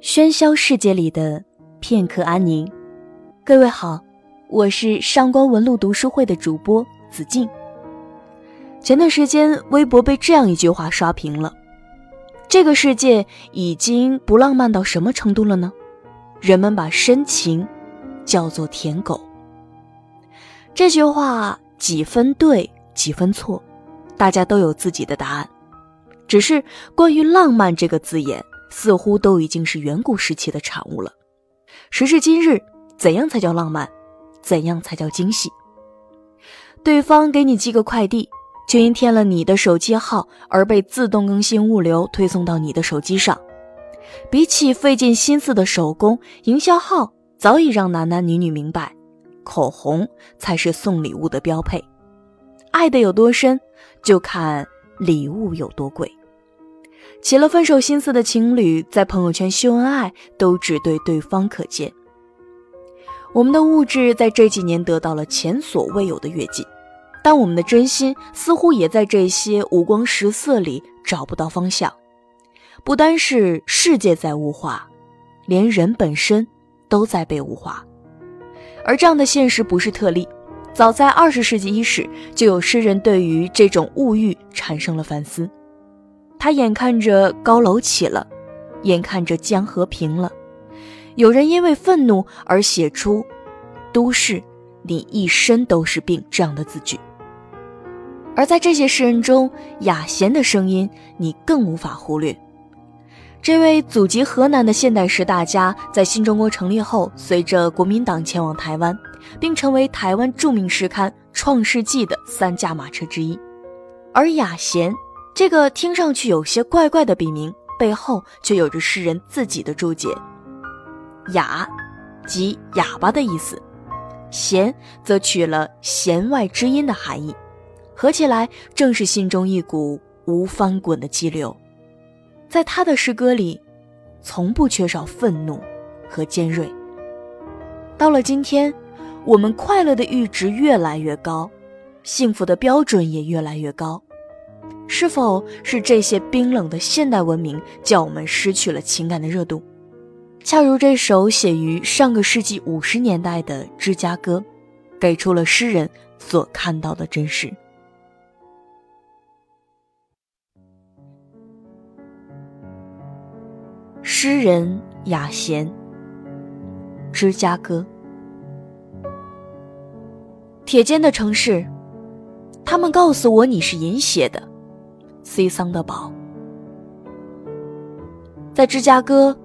喧嚣世界里的片刻安宁。各位好，我是上官文露读书会的主播子静。前段时间，微博被这样一句话刷屏了：“这个世界已经不浪漫到什么程度了呢？人们把深情叫做舔狗。”这句话几分对，几分错，大家都有自己的答案。只是关于“浪漫”这个字眼。似乎都已经是远古时期的产物了。时至今日，怎样才叫浪漫？怎样才叫惊喜？对方给你寄个快递，却因填了你的手机号而被自动更新物流推送到你的手机上。比起费尽心思的手工，营销号早已让男男女女明白，口红才是送礼物的标配。爱的有多深，就看礼物有多贵。起了分手心思的情侣，在朋友圈秀恩爱，都只对对方可见。我们的物质在这几年得到了前所未有的跃进，但我们的真心似乎也在这些五光十色里找不到方向。不单是世界在物化，连人本身都在被物化。而这样的现实不是特例，早在二十世纪伊始，就有诗人对于这种物欲产生了反思。他眼看着高楼起了，眼看着江河平了，有人因为愤怒而写出“都市，你一身都是病”这样的字句。而在这些诗人中，雅贤的声音你更无法忽略。这位祖籍河南的现代诗大家，在新中国成立后，随着国民党前往台湾，并成为台湾著名诗刊《创世纪》的三驾马车之一。而雅贤。这个听上去有些怪怪的笔名背后，却有着诗人自己的注解。哑，即哑巴的意思；弦，则取了弦外之音的含义。合起来，正是心中一股无翻滚的激流。在他的诗歌里，从不缺少愤怒和尖锐。到了今天，我们快乐的阈值越来越高，幸福的标准也越来越高。是否是这些冰冷的现代文明，叫我们失去了情感的热度？恰如这首写于上个世纪五十年代的《芝加哥》，给出了诗人所看到的真实。诗人雅贤，《芝加哥》，铁肩的城市，他们告诉我你是饮血的。C 桑德堡，在芝加哥，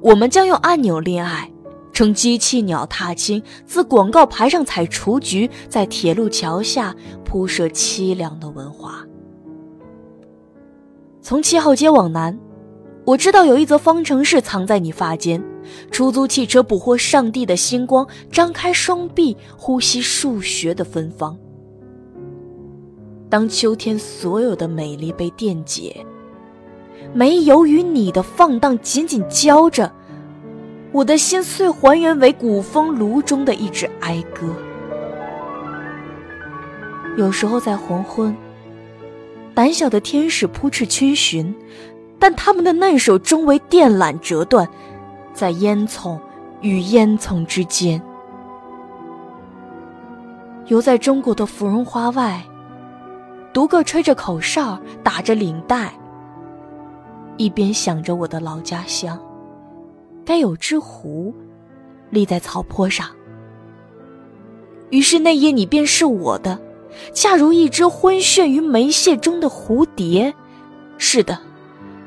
我们将用按钮恋爱，乘机器鸟踏青，自广告牌上采雏菊，在铁路桥下铺设凄凉的文化。从七号街往南，我知道有一则方程式藏在你发间。出租汽车捕获上帝的星光，张开双臂，呼吸数学的芬芳。当秋天所有的美丽被电解，没有与你的放荡紧紧交着，我的心碎还原为古风炉中的一支哀歌。有时候在黄昏，胆小的天使扑翅逡巡，但他们的嫩手终为电缆折断，在烟囱与烟囱之间，游在中国的芙蓉花外。独个吹着口哨，打着领带，一边想着我的老家乡，该有只湖，立在草坡上。于是那夜你便是我的，恰如一只昏眩于煤屑中的蝴蝶。是的，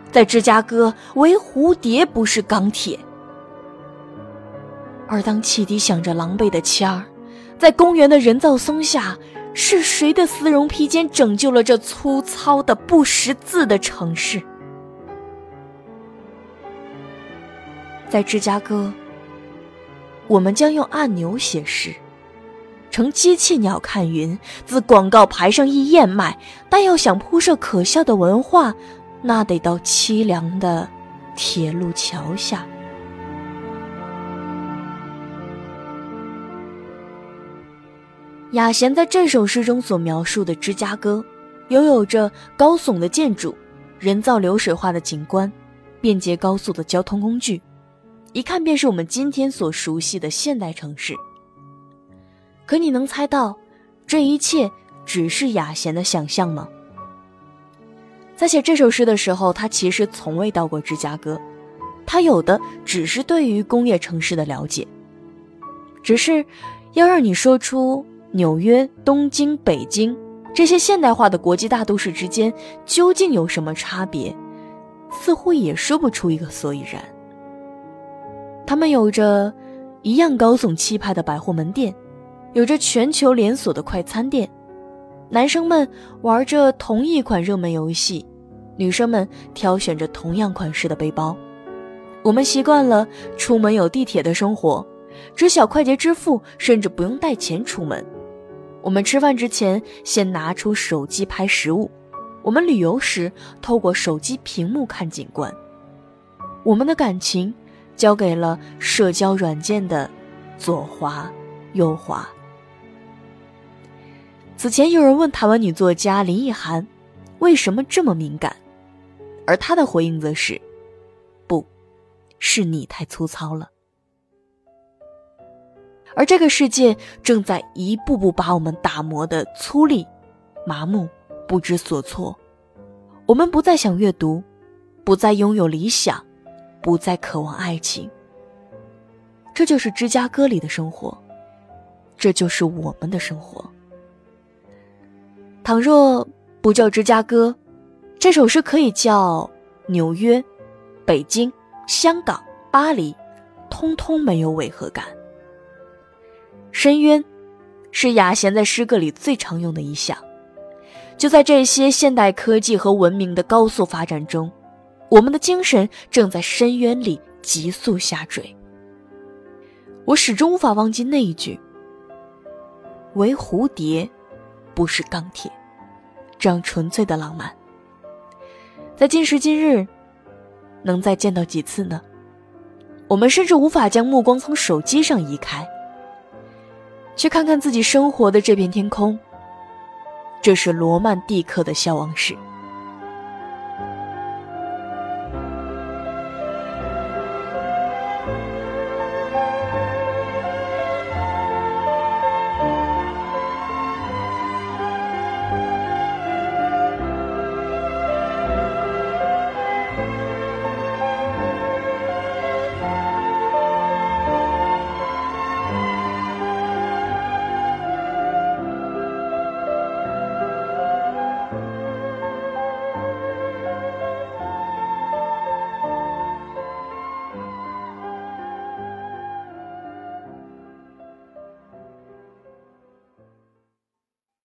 在芝加哥，唯蝴蝶不是钢铁。而当汽笛响着狼狈的签儿，在公园的人造松下。是谁的丝绒披肩拯救了这粗糙的不识字的城市？在芝加哥，我们将用按钮写诗，乘机器鸟看云，自广告牌上一燕麦。但要想铺设可笑的文化，那得到凄凉的铁路桥下。雅贤在这首诗中所描述的芝加哥，拥有着高耸的建筑、人造流水化的景观、便捷高速的交通工具、一看便是我们今天所熟悉的现代城市。可你能猜到，这一切只是雅贤的想象吗？在写这首诗的时候，他其实从未到过芝加哥，他有的只是对于工业城市的了解。只是，要让你说出纽约、东京、北京这些现代化的国际大都市之间究竟有什么差别，似乎也说不出一个所以然。他们有着一样高耸气派的百货门店，有着全球连锁的快餐店，男生们玩着同一款热门游戏。女生们挑选着同样款式的背包，我们习惯了出门有地铁的生活，知晓快捷支付，甚至不用带钱出门。我们吃饭之前先拿出手机拍食物，我们旅游时透过手机屏幕看景观。我们的感情交给了社交软件的左滑右滑。此前有人问台湾女作家林奕涵，为什么这么敏感？而她的回应则是：“不，是你太粗糙了。”而这个世界正在一步步把我们打磨的粗粝、麻木、不知所措。我们不再想阅读，不再拥有理想，不再渴望爱情。这就是芝加哥里的生活，这就是我们的生活。倘若不叫芝加哥。这首诗可以叫纽约、北京、香港、巴黎，通通没有违和感。深渊，是雅贤在诗歌里最常用的一项。就在这些现代科技和文明的高速发展中，我们的精神正在深渊里急速下坠。我始终无法忘记那一句：“唯蝴蝶，不是钢铁。”这样纯粹的浪漫。在今时今日，能再见到几次呢？我们甚至无法将目光从手机上移开，去看看自己生活的这片天空。这是罗曼蒂克的消亡史。